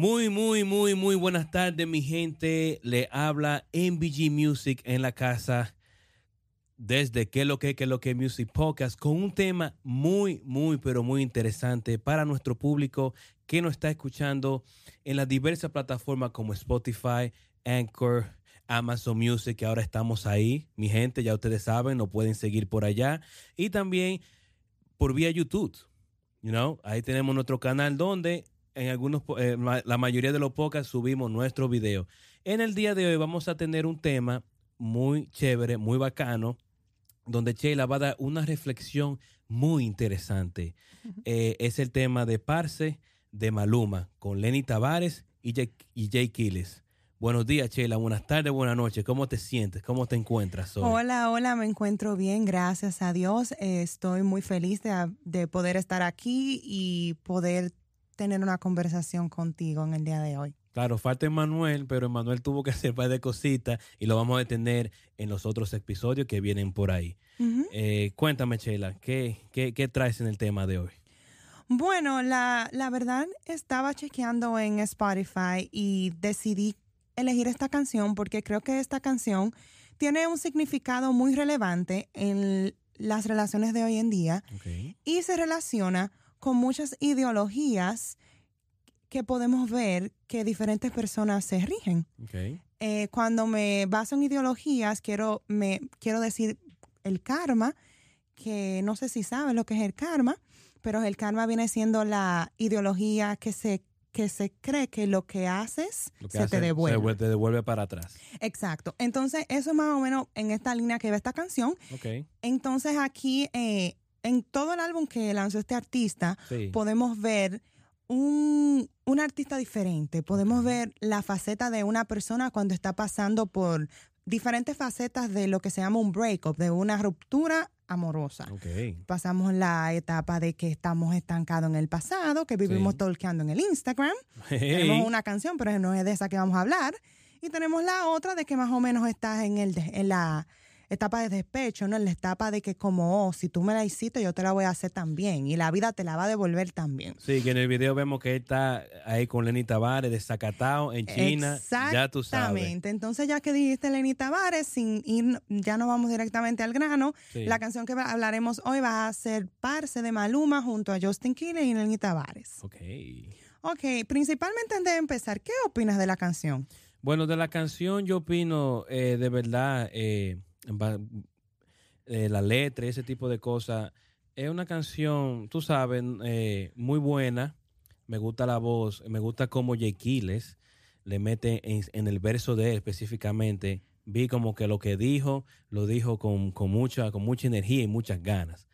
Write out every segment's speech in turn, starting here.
Muy, muy, muy, muy buenas tardes, mi gente. Le habla MBG Music en la casa desde que lo que, que lo que Music Podcast con un tema muy, muy, pero muy interesante para nuestro público que nos está escuchando en las diversas plataformas como Spotify, Anchor, Amazon Music, que ahora estamos ahí. Mi gente, ya ustedes saben, nos pueden seguir por allá. Y también por vía YouTube. You know, ahí tenemos nuestro canal donde en algunos, eh, la mayoría de los podcasts subimos nuestros videos. En el día de hoy vamos a tener un tema muy chévere, muy bacano, donde Sheila va a dar una reflexión muy interesante. Eh, es el tema de Parse de Maluma con Lenny Tavares y Jay, y Jay Quiles. Buenos días, Sheila. Buenas tardes, buenas noches. ¿Cómo te sientes? ¿Cómo te encuentras hoy? Hola, hola, me encuentro bien, gracias a Dios. estoy muy feliz de, de, poder estar aquí y poder tener una conversación contigo en el día de hoy. Claro, falta Emanuel, pero Emanuel tuvo que hacer un par de cositas y lo vamos a tener en los otros episodios que vienen por ahí. Eh, cuéntame, Sheila, ¿qué, ¿qué, traes en el tema de hoy? Bueno, la, la verdad estaba chequeando en Spotify y decidí elegir esta canción porque creo que esta canción tiene un significado muy relevante en las relaciones de hoy en día y se relaciona con muchas ideologías que podemos ver que diferentes personas se rigen. Eh, cuando me baso en ideologías, quiero, me, quiero decir el karma, que no sé si sabes lo que es el karma, pero el karma viene siendo la ideología que se que se cree que lo que haces se te devuelve. Se te devuelve para atrás. Exacto. Entonces, eso es más o menos en esta línea que ve esta canción. Entonces, aquí eh, en todo el álbum que lanzó este artista, podemos ver un, artista diferente. Podemos ver la faceta de una persona cuando está pasando por diferentes facetas de lo que se llama un breakup, de una ruptura amorosa. Pasamos la etapa de que estamos estancados en el pasado, que vivimos talkeando en el Instagram. Tenemos una canción, pero no es de esa que vamos a hablar. Y tenemos la otra de que más o menos estás en, el, en la etapa de despecho, ¿no? En la etapa de que como, oh, si tú me la hiciste, yo te la voy a hacer también. Y la vida te la va a devolver también. Sí, que en el video vemos que está ahí con Lenny Tavares de Zacatao en China. Ya tú sabes. Exactamente. Entonces, ya que dijiste Lenny Tavares, sin ir, ya nos vamos directamente al grano. La canción que hablaremos hoy va a ser Parse de Maluma junto a Justin Quiles y Lenny Tavares. Ok. Ok, principalmente antes de empezar, ¿qué opinas de la canción? Bueno, de la canción yo opino eh, de verdad... Eh, eh, la letra y ese tipo de cosas. Es una canción, tú sabes, eh, muy buena. Me gusta la voz, me gusta cómo Jay le mete en, el verso de él específicamente. Vi como que lo que dijo, lo dijo con, mucha, con mucha energía y muchas ganas.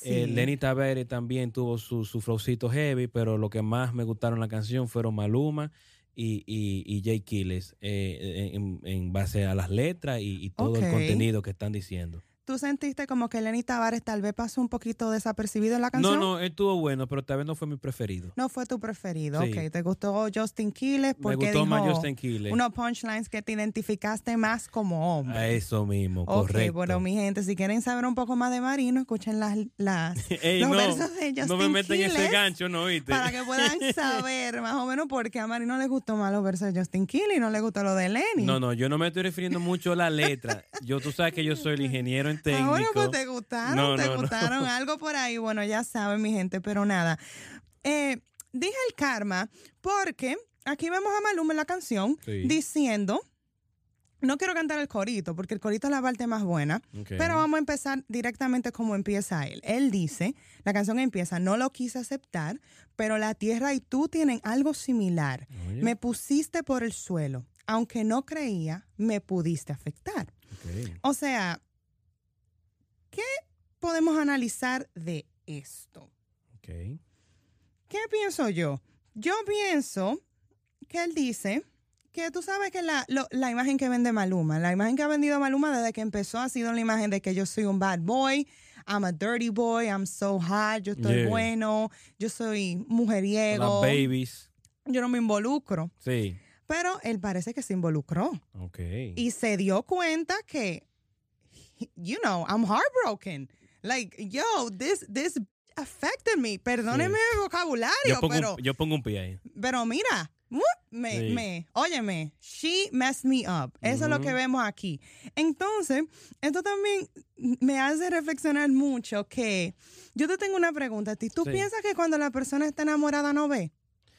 Eh, Lenny Tavares también tuvo su, su flowcito heavy, pero lo que más me gustaron la canción fueron Maluma y, y, y Jay Kiles eh, en, en, base a las letras y, todo el contenido que están diciendo. ¿Tú sentiste como que Lenny Tavares tal vez pasó un poquito desapercibido en la canción? No, no, estuvo bueno, pero tal vez no fue mi preferido. No fue tu preferido, ok. ¿Te gustó Justin Quiles? Porque Me gustó más Justin Quiles. Unos punchlines que te identificaste más como hombre. A eso mismo, correcto. Ok, bueno, mi gente, si quieren saber un poco más de Marino, escuchen las, las los versos de Justin No me meten en ese gancho, ¿no? ¿viste? Para que puedan saber más o menos por qué a Marino le gustó más los versos de Justin Quiles y no le gustó lo de Lenny. No, no, yo no me estoy refiriendo mucho a la letra. Yo, tú sabes que yo soy el ingeniero en técnico. Ah, pues te gustaron, te gustaron algo por ahí. Bueno, ya saben, mi gente, pero nada. Eh, dije el karma porque aquí vemos a Maluma en la canción diciendo. No quiero cantar el corito, porque el corito es la parte más buena, pero vamos a empezar directamente como empieza él. Él dice, la canción empieza, no lo quise aceptar, pero la tierra y tú tienen algo similar. Me pusiste por el suelo, aunque no creía, me pudiste afectar. O sea, ¿Qué podemos analizar de esto? Okay. ¿Qué pienso yo? Yo pienso que él dice que tú sabes que la, la, imagen que vende Maluma, la imagen que ha vendido Maluma desde que empezó ha sido la imagen de que yo soy un bad boy, I'm a dirty boy, I'm so hot, yo estoy bueno, yo soy mujeriego. Las babies. Yo no me involucro. Sí. Pero él parece que se involucró. Ok. Y se dio cuenta que you know, I'm heartbroken. Like, yo, this, this affected me. Perdóneme el vocabulario, yo pero. yo pongo un pie ahí. Pero mira, me, me, óyeme, she messed me up. Eso es lo que vemos aquí. Entonces, esto también me hace reflexionar mucho que yo te tengo una pregunta a ti. ¿Tú piensas que cuando la persona está enamorada no ve?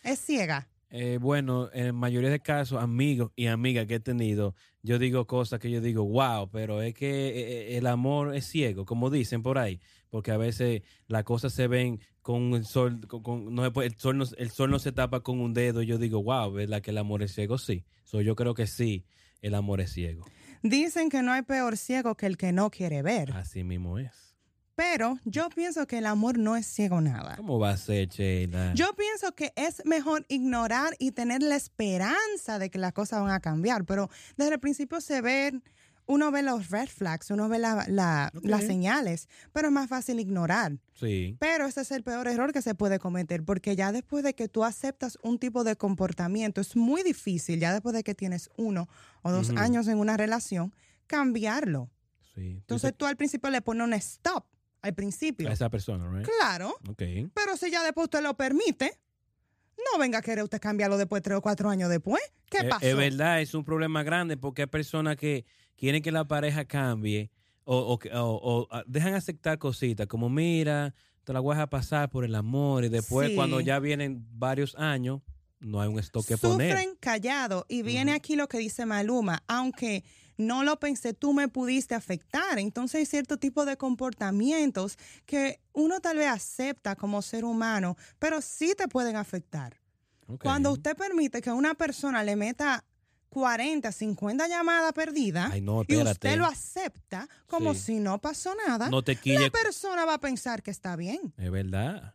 ¿Es ciega? Eh, bueno, en mayoría de casos, amigos y amigas que he tenido, yo digo cosas que yo digo, wow, pero es que eh, el amor es ciego, como dicen por ahí, porque a veces las cosas se ven con el sol, con, no, el, sol no, el sol no se tapa con un dedo, yo digo, wow, ¿verdad que el amor es ciego? Sí, so, yo creo que sí, el amor es ciego. Dicen que no hay peor ciego que el que no quiere ver. Así mismo es. Pero yo pienso que el amor no es ciego nada. ¿Cómo va a ser, Sheila? Yo pienso que es mejor ignorar y tener la esperanza de que las cosas van a cambiar. Pero desde el principio se ve, uno ve los red flags, uno ve las señales, pero es más fácil ignorar. Sí. Pero ese es el peor error que se puede cometer, porque ya después de que tú aceptas un tipo de comportamiento, es muy difícil, ya después de que tienes uno o dos años en una relación, cambiarlo. Sí. Entonces tú al principio le pones un stop al principio. A esa persona, ¿right? Claro. Okay. Pero si ya después usted lo permite, no venga a querer usted cambiarlo después, tres o cuatro años después. ¿Qué eh, pasó? Es verdad, es un problema grande porque hay personas que quieren que la pareja cambie o, o, ah, dejan aceptar cositas como, mira, te la voy a pasar por el amor y después cuando ya vienen varios años, no hay un stock que poner. Sufren callado y viene aquí lo que dice Maluma, aunque no lo pensé, tú me pudiste afectar. Entonces hay cierto tipo de comportamientos que uno tal vez acepta como ser humano, pero sí te pueden afectar. Cuando usted permite que una persona le meta 40, 50 llamadas perdidas y usted lo acepta como si no pasó nada, no te la persona va a pensar que está bien. Es verdad.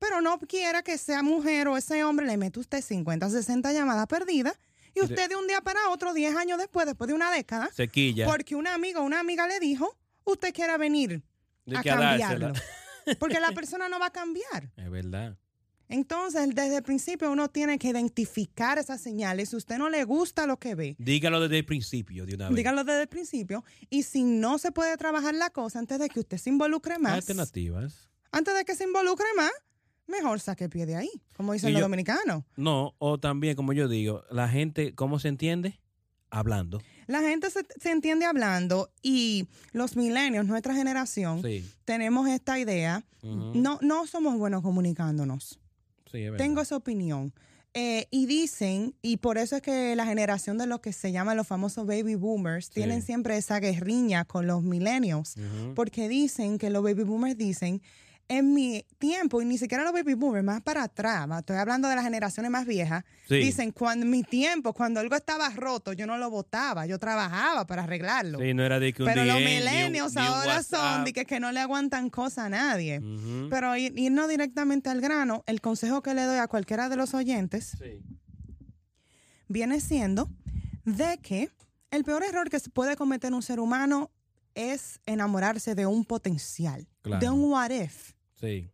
Pero no quiera que sea mujer o ese hombre le mete usted 50, 60 llamadas perdidas y usted de un día para otro, 10 años después, después de una década, Sequilla. porque una amiga o una amiga le dijo, usted quiera venir a cambiarlo. porque la persona no va a cambiar. Es verdad. Entonces, desde el principio uno tiene que identificar esas señales. Si usted no le gusta lo que ve, dígalo desde el principio de una vez. Dígalo desde el principio. Y si no se puede trabajar la cosa antes de que usted se involucre más. Alternativas. Antes de que se involucre más, mejor saque pie de ahí, como dicen los dominicanos. No, o también, como yo digo, la gente, ¿cómo se entiende? Hablando. La gente se, entiende hablando y los milenios, nuestra generación, tenemos esta idea. no, no somos buenos comunicándonos. Sí, es Tengo esa opinión. Eh, y dicen, y por eso es que la generación de los que se llaman los famosos baby boomers tienen siempre esa guerriña con los milenios, porque dicen que los baby boomers dicen en mi tiempo, y ni siquiera los baby boomers, más para atrás, estoy hablando de las generaciones más viejas, dicen, cuando en mi tiempo, cuendo algo estaba roto, yo no lo botaba, yo trabajaba para arreglarlo. Sí, no era de que un Pero los milenios ahora son de que, no le aguantan cosa a nadie. Pero irnos directamente al grano, el consejo que le doy a cualquiera de los oyentes viene siendo de que el peor error que se puede cometer un ser humano es enamorarse de un potencial, de un what if. Sí.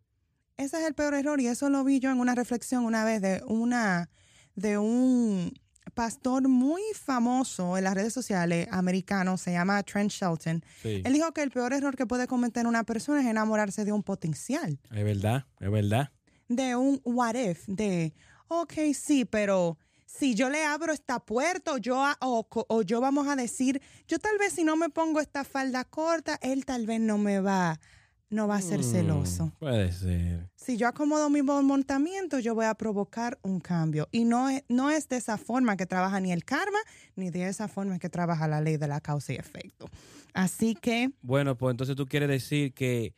Ese es el peor error y eso lo vi yo en una reflexión una vez de una de un pastor muy famoso en las redes sociales americano, se llama Trent Shelton. Él dijo que el peor error que puede cometer una persona es enamorarse de un potencial. Es verdad, es verdad. De un what if, de, ok, sí, pero si yo le abro esta puerta yo, o, o, yo vamos a decir, yo tal vez si no me pongo esta falda corta, él tal vez no me va no va a ser mm, celoso. Puede ser. Si yo acomodo mi montamiento, yo voy a provocar un cambio. Y no es, no es de esa forma que trabaja ni el karma, ni de esa forma que trabaja la ley de la causa y efecto. Así que... Bueno, pues entonces tú quieres decir que,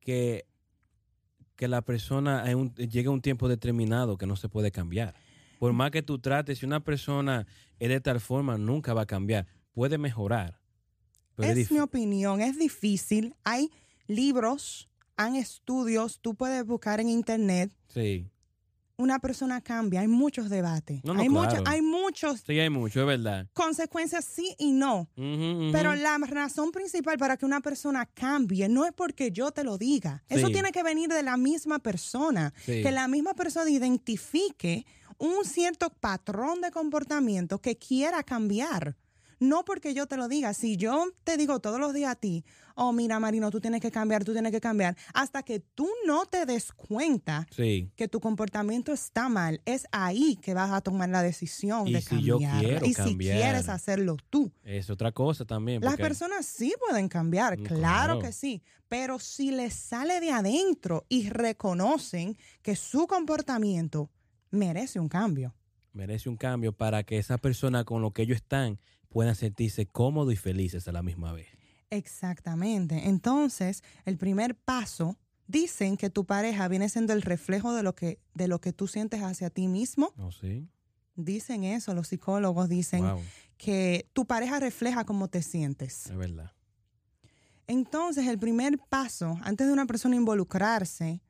que, que la persona llega a un tiempo determinado que no se puede cambiar. Por más que tú trates, si una persona es de tal forma, nunca va a cambiar. Puede mejorar. es mi opinión, es difícil. Hay libros, han estudios, tú puedes buscar en internet. Sí. Una persona cambia, hay muchos debates. hay, muchos, hay muchos. Sí, hay mucho, es verdad. Consecuencias sí y no. Pero la razón principal para que una persona cambie no es porque yo te lo diga. Eso tiene que venir de la misma persona. Que la misma persona identifique un cierto patrón de comportamiento que quiera cambiar. No porque yo te lo diga. Si yo te digo todos los días a ti, oh, mira, Marino, tú tienes que cambiar, tú tienes que cambiar, hasta que tú no te des cuenta que tu comportamiento está mal, es ahí que vas a tomar la decisión de si cambiar. y si quieres hacerlo tú. Es otra cosa también. Las personas sí pueden cambiar, mm, claro, que sí, pero si les sale de adentro y reconocen que su comportamiento merece un cambio. Merece un cambio para que esa persona con lo que ellos están puedan sentirse cómodos y felices a la misma vez. Exactamente. Entonces, el primer paso, dicen que tu pareja viene siendo el reflejo de lo que, de lo que tú sientes hacia ti mismo. Oh, sí. Dicen eso, los psicólogos dicen que tu pareja refleja cómo te sientes. Es verdad. Entonces, el primer paso, antes de una persona involucrarse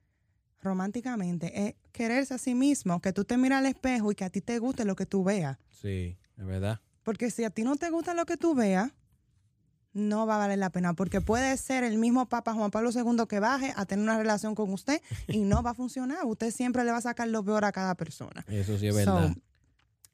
románticamente, es quererse a sí mismo, que tú te miras al espejo y que a ti te guste lo que tú veas. Sí, es verdad. Porque si a ti no te gusta lo que tú veas, no va a valer la pena, porque puede ser el mismo Papa Juan Pablo II que baje a tener una relación con usted y no va a funcionar. Usted siempre le va a sacar lo peor a cada persona. Eso sí es verdad.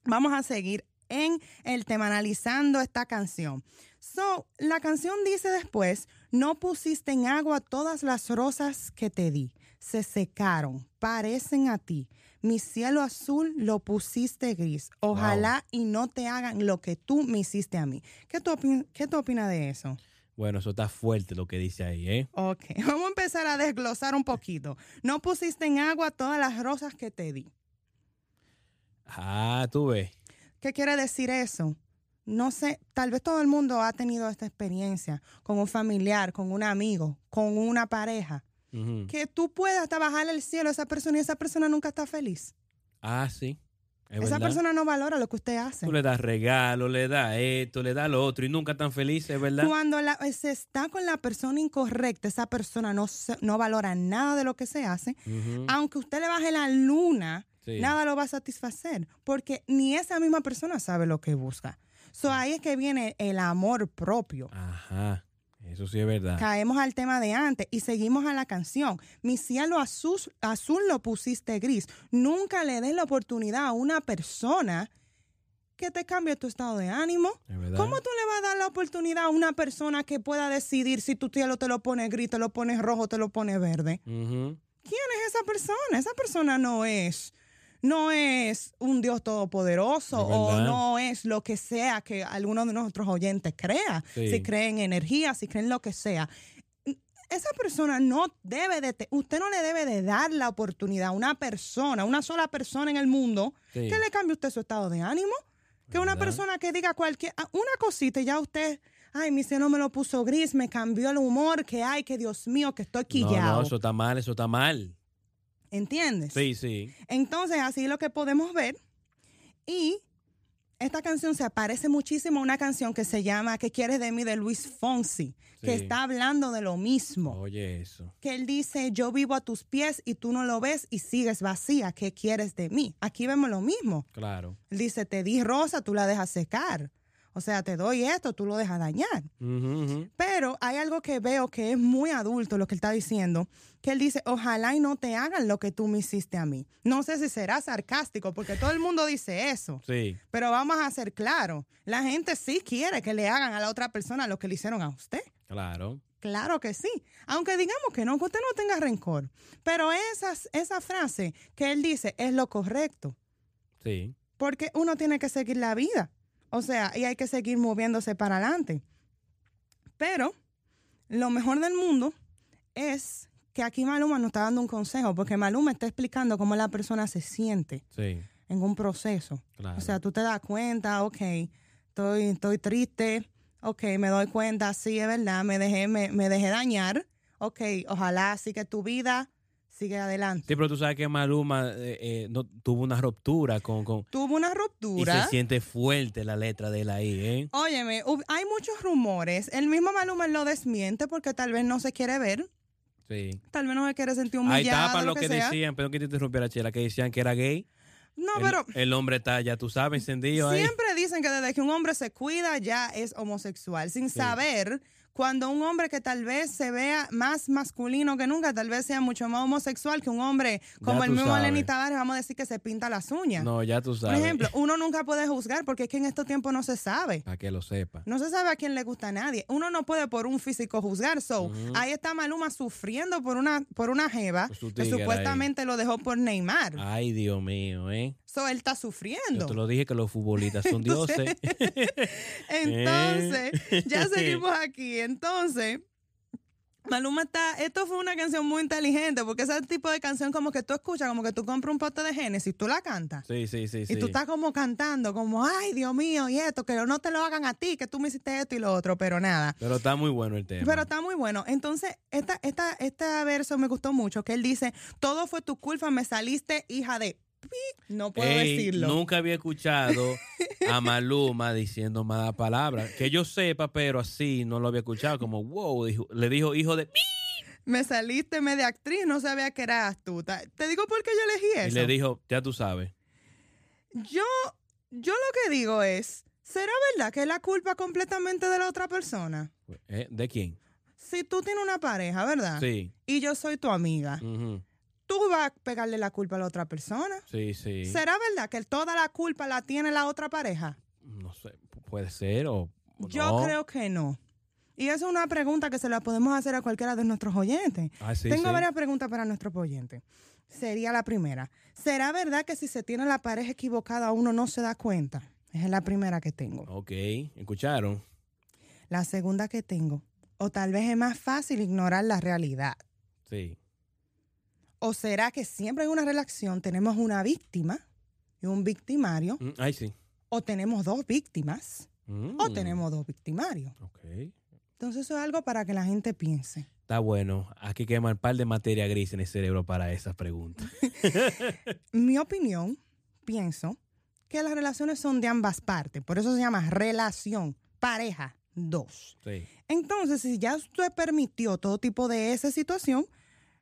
vamos a seguir en el tema analizando esta canción. So, la canción dice después, no pusiste en agua todas las rosas que te di, se secaron, parecen a ti mi cielo azul lo pusiste gris. Ojalá y no te hagan lo que tú me hiciste a mí. ¿Qué tú, ¿Qué tú opinas de eso? Bueno, eso está fuerte lo que dice ahí, ¿eh? Ok, vamos a empezar a desglosar un poquito. No pusiste en agua todas las rosas que te di. Ah, tú ves. ¿Qué quiere decir eso? No sé, tal vez todo el mundo ha tenido esta experiencia con un familiar, con un amigo, con una pareja que tú puedas trabajar el cielo a esa persona y esa persona nunca está feliz. Ah, sí. esa persona no valora lo que usted hace. Tú le das regalo, le das esto, le das lo otro y nunca tan feliz, es verdad. Cuando se está con la persona incorrecta, esa persona no, no valora nada de lo que se hace. Aunque usted le baje la luna, nada lo va a satisfacer. Porque ni esa misma persona sabe lo que busca. So, ahí es que viene el amor propio. Ajá. Eso sí es verdad. Caemos al tema de antes y seguimos a la canción. Mi cielo azul, azul lo pusiste gris. Nunca le des la oportunidad a una persona que te cambie tu estado de ánimo. ¿Cómo tú le vas a dar la oportunidad a una persona que pueda decidir si tu cielo te lo pone gris, te lo pones rojo, te lo pone verde? ¿Quién es esa persona? Esa persona no es no es un Dios todopoderoso o no es lo que sea que alguno de nuestros oyentes crea. Si creen en energía, si creen lo que sea. Esa persona no debe de, usted no le debe de dar la oportunidad a una persona, una sola persona en el mundo, que le cambie usted su estado de ánimo. Que una persona que diga cualquier, ah, una cosita y ya usted, ay, mi seno me lo puso gris, me cambió el humor, que hay, que Dios mío, que estoy quillado. No, no, eso está mal, eso está mal. ¿Entiendes? Sí, sí. Entonces, así es lo que podemos ver. Y esta canción se parece muchísimo a una canción que se llama ¿Qué quieres de mí? de Luis Fonsi, que está hablando de lo mismo. Oye, eso. Que él dice, yo vivo a tus pies y tú no lo ves y sigues vacía. ¿Qué quieres de mí? Aquí vemos lo mismo. Claro. Él dice, te di rosa, tú la dejas secar. O sea, te doy esto, tú lo dejas dañar. Pero hay algo que veo que es muy adulto lo que él está diciendo, que él dice, ojalá y no te hagan lo que tú me hiciste a mí. No sé si será sarcástico, porque todo el mundo dice eso. Sí. Pero vamos a ser claros, la gente sí quiere que le hagan a la otra persona lo que le hicieron a usted. Claro. Claro que sí. Aunque digamos que no, que usted no tenga rencor. Pero esa, esa frase que él dice es lo correcto. Sí. Porque uno tiene que seguir la vida. O sea, y hay que seguir moviéndose para adelante. Pero lo mejor del mundo es que aquí Maluma nos está dando un consejo, porque Maluma está explicando cómo la persona se siente en un proceso. O sea, tú te das cuenta, ok, estoy, estoy triste, ok, me doy cuenta, sí, es verdad, me dejé, me, me dejé dañar, ok, ojalá sí que tu vida sigue adelante. Sí, pero tú sabes que Maluma eh, eh, no, tuvo una ruptura con, con, Tuvo una ruptura. Y se siente fuerte la letra de él ahí, ¿eh? Óyeme, hay muchos rumores. El mismo Maluma lo desmiente porque tal vez no se quiere ver. Sí. Tal vez no se quiere sentir humillado. Ahí tapan lo que, decían, pero que te interrumpiera, Chela, que decían que era gay. No, pero. El hombre está, ya tú sabes, encendido Siempre dicen que desde que un hombre se cuida ya es homosexual, sin saber cuando un hombre que tal vez se vea más masculino que nunca, tal vez sea mucho más homosexual que un hombre como el mismo Lenny Tavares, vamos a decir que se pinta las uñas. No, ya tú sabes. Por ejemplo, uno nunca puede juzgar porque es que en estos tiempos no se sabe. Para que lo sepa. No se sabe a quién le gusta a nadie. Uno no puede por un físico juzgar. So, ahí está Maluma sufriendo por una, por una jeva pues que supuestamente lo dejó por Neymar. Ay, Dios mío, ¿eh? So, él está sufriendo. Yo te lo dije que los futbolistas son dioses. Entonces, ya seguimos aquí. Entonces, Maluma está, esto fue una canción muy inteligente, porque ese tipo de canción como que tú escuchas, como que tú compras un pote de Génesis, tú la cantas. Sí, sí, sí. Y tú estás como cantando, como, ay, Dios mío, y esto, que no te lo hagan a ti, que tú me hiciste esto y lo otro, pero nada. Pero está muy bueno el tema. Pero está muy bueno. Entonces, esta, esta, este verso me gustó mucho, que él dice, todo fue tu culpa, me saliste hija de no puedo decirlo. Nunca había escuchado a Maluma diciendo malas palabras. Que yo sepa, pero así no lo había escuchado. Como, wow, le dijo hijo de... Me saliste media actriz, no sabía que eras tú. Te digo por qué yo elegí eso. Y le dijo, ya tú sabes. Yo, yo lo que digo es, ¿será verdad que es la culpa completamente de la otra persona? Eh, ¿De quién? Si tú tienes una pareja, ¿verdad? Sí. Y yo soy tu amiga tú vas a pegarle la culpa a la otra persona. Sí, sí. ¿Será verdad que toda la culpa la tiene la otra pareja? No sé, puede ser o. Yo creo que no. Y esa es una pregunta que se la podemos hacer a cualquiera de nuestros oyentes. Ah, Tengo varias preguntas para nuestros oyentes. Sería la primera. ¿Será verdad que si se tiene la pareja equivocada uno no se da cuenta? Esa es la primera que tengo. Ok, escucharon. La segunda que tengo. O tal vez es más fácil ignorar la realidad. Sí. ¿O será que siempre en una relación tenemos una víctima y un victimario? Mm, ay, sí. ¿O tenemos dos víctimas? ¿O mm. tenemos dos victimarios? Ok. Entonces eso es algo para que la gente piense. Está bueno. Aquí quema un par de materia gris en el cerebro para esas preguntas. Mi opinión, pienso que las relaciones son de ambas partes. Por eso se llama relación, pareja, dos. Sí. Entonces, si ya usted permitió todo tipo de esa situación,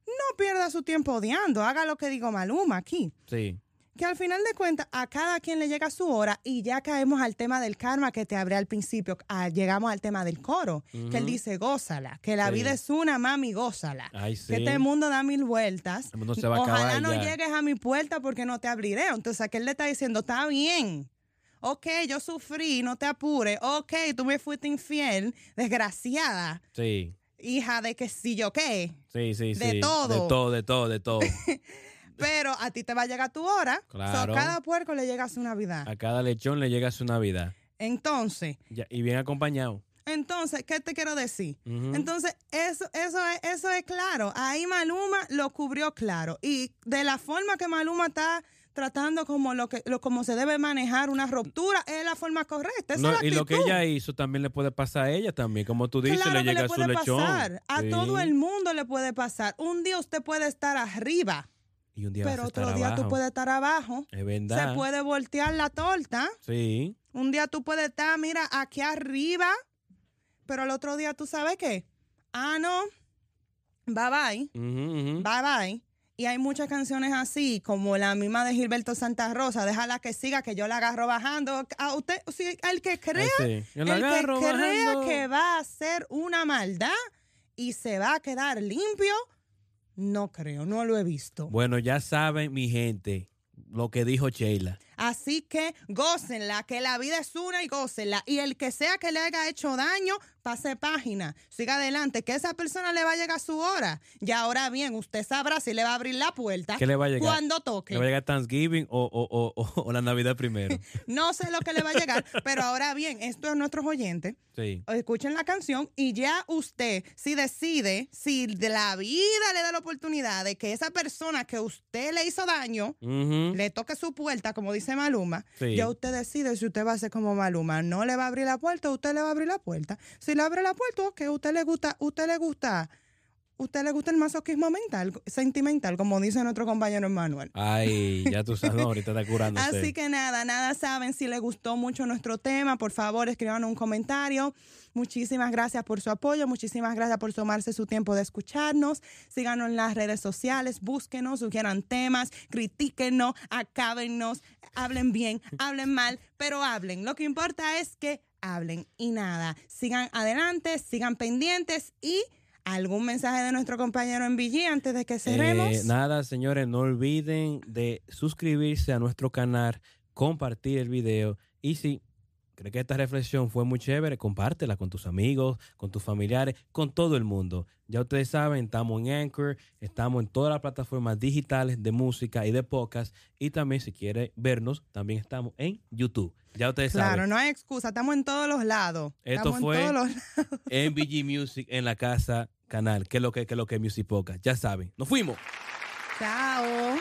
no pierda su tiempo odiando, haga lo que digo Maluma aquí. Sí. Que al final de cuentas a cada quien le llega su hora y ya caemos al tema del karma que te hablé al principio, ah, llegamos al tema del coro, que él dice gózala, que la vida es una, mami, gózala. Ay, sí. Que este mundo da mil vueltas. El mundo se va a Ojalá no llegues a mi puerta porque no te abriré. Entonces, que él le está diciendo, está bien. Ok, yo sufrí, no te apures. Ok, tú me fuiste infiel, desgraciada. Sí hija de que si yo qué. Sí, sí, sí. De todo. De todo, de todo, de todo. Pero a ti te va a llegar tu hora. Claro. a cada puerco le llega su Navidad. A cada lechón le llega su Navidad. Entonces. y bien acompañado. Entonces, ¿qué te quiero decir? Entonces, eso, eso, es, eso es claro. Ahí Maluma lo cubrió claro. Y de la forma que Maluma está tratando como lo que lo, como se debe manejar una ruptura es la forma correcta. y lo que ella hizo también le puede pasar a ella también, como tú dices, le llega su lechón. A todo el mundo le puede pasar. Un día usted puede estar arriba. Y un día pero otro día tú puedes estar abajo. Es verdad. Se puede voltear la torta. Sí. Un día tú puedes estar, mira, aquí arriba, pero el otro día tú sabes qué. Ah, no. Bye bye. Bye bye. Y hay muchas canciones así, como la misma de Gilberto Santa Rosa, déjala que siga, que yo la agarro bajando. A usted, el que crea, el que crea que va a hacer una maldad y se va a quedar limpio, no creo, no lo he visto. Bueno, ya saben, mi gente, lo que dijo Sheila. Así que gócenla, que la vida es una y gócenla. Y el que sea que le haya hecho daño, pase página, siga adelante, que esa persona le va a llegar su hora. Y ahora bien, usted sabrá si le va a abrir la puerta ¿Qué le va a llegar? cuando toque. ¿Le va a llegar Thanksgiving o, la Navidad primero? no sé lo que le va a llegar, pero ahora bien, esto es nuestros oyentes. Sí. Escuchen la canción y ya usted, si decide, si de la vida le da la oportunidad de que esa persona que usted le hizo daño, le toque su puerta, como dice Maluma, ya usted decide si usted va a ser como Maluma. No le va a abrir la puerta, usted le va a abrir la puerta. Si le abre la puerta, que usted le gusta, usted le gusta usted le gusta el masoquismo mental, sentimental, como dice nuestro compañero Manuel. Ay, ya tú sabes, ahorita está curando. Así que nada, nada saben. Si le gustó mucho nuestro tema, por favor, escriban un comentario. Muchísimas gracias por su apoyo, muchísimas gracias por tomarse su tiempo de escucharnos. Síganos en las redes sociales, búsquenos, sugieran temas, critíquenos, acábennos, hablen bien, hablen mal, pero hablen. Lo que importa es que hablen y nada, sigan adelante, sigan pendientes y ¿Algún mensaje de nuestro compañero en VG antes de que cerremos? Eh, nada, señores, no olviden de suscribirse a nuestro canal, compartir el video y si crees que esta reflexión fue muy chévere, compártela con tus amigos, con tus familiares, con todo el mundo. Ya ustedes saben, estamos en Anchor, estamos en todas las plataformas digitales de música y de podcast y también si quiere vernos, también estamos en YouTube. Ya ustedes saben. Claro, no hay excusa, estamos en todos los lados. Esto fue en, VG Music en la casa canal, que es lo que, que es lo que es Music Podcast. Ya saben, nos fuimos. Chao.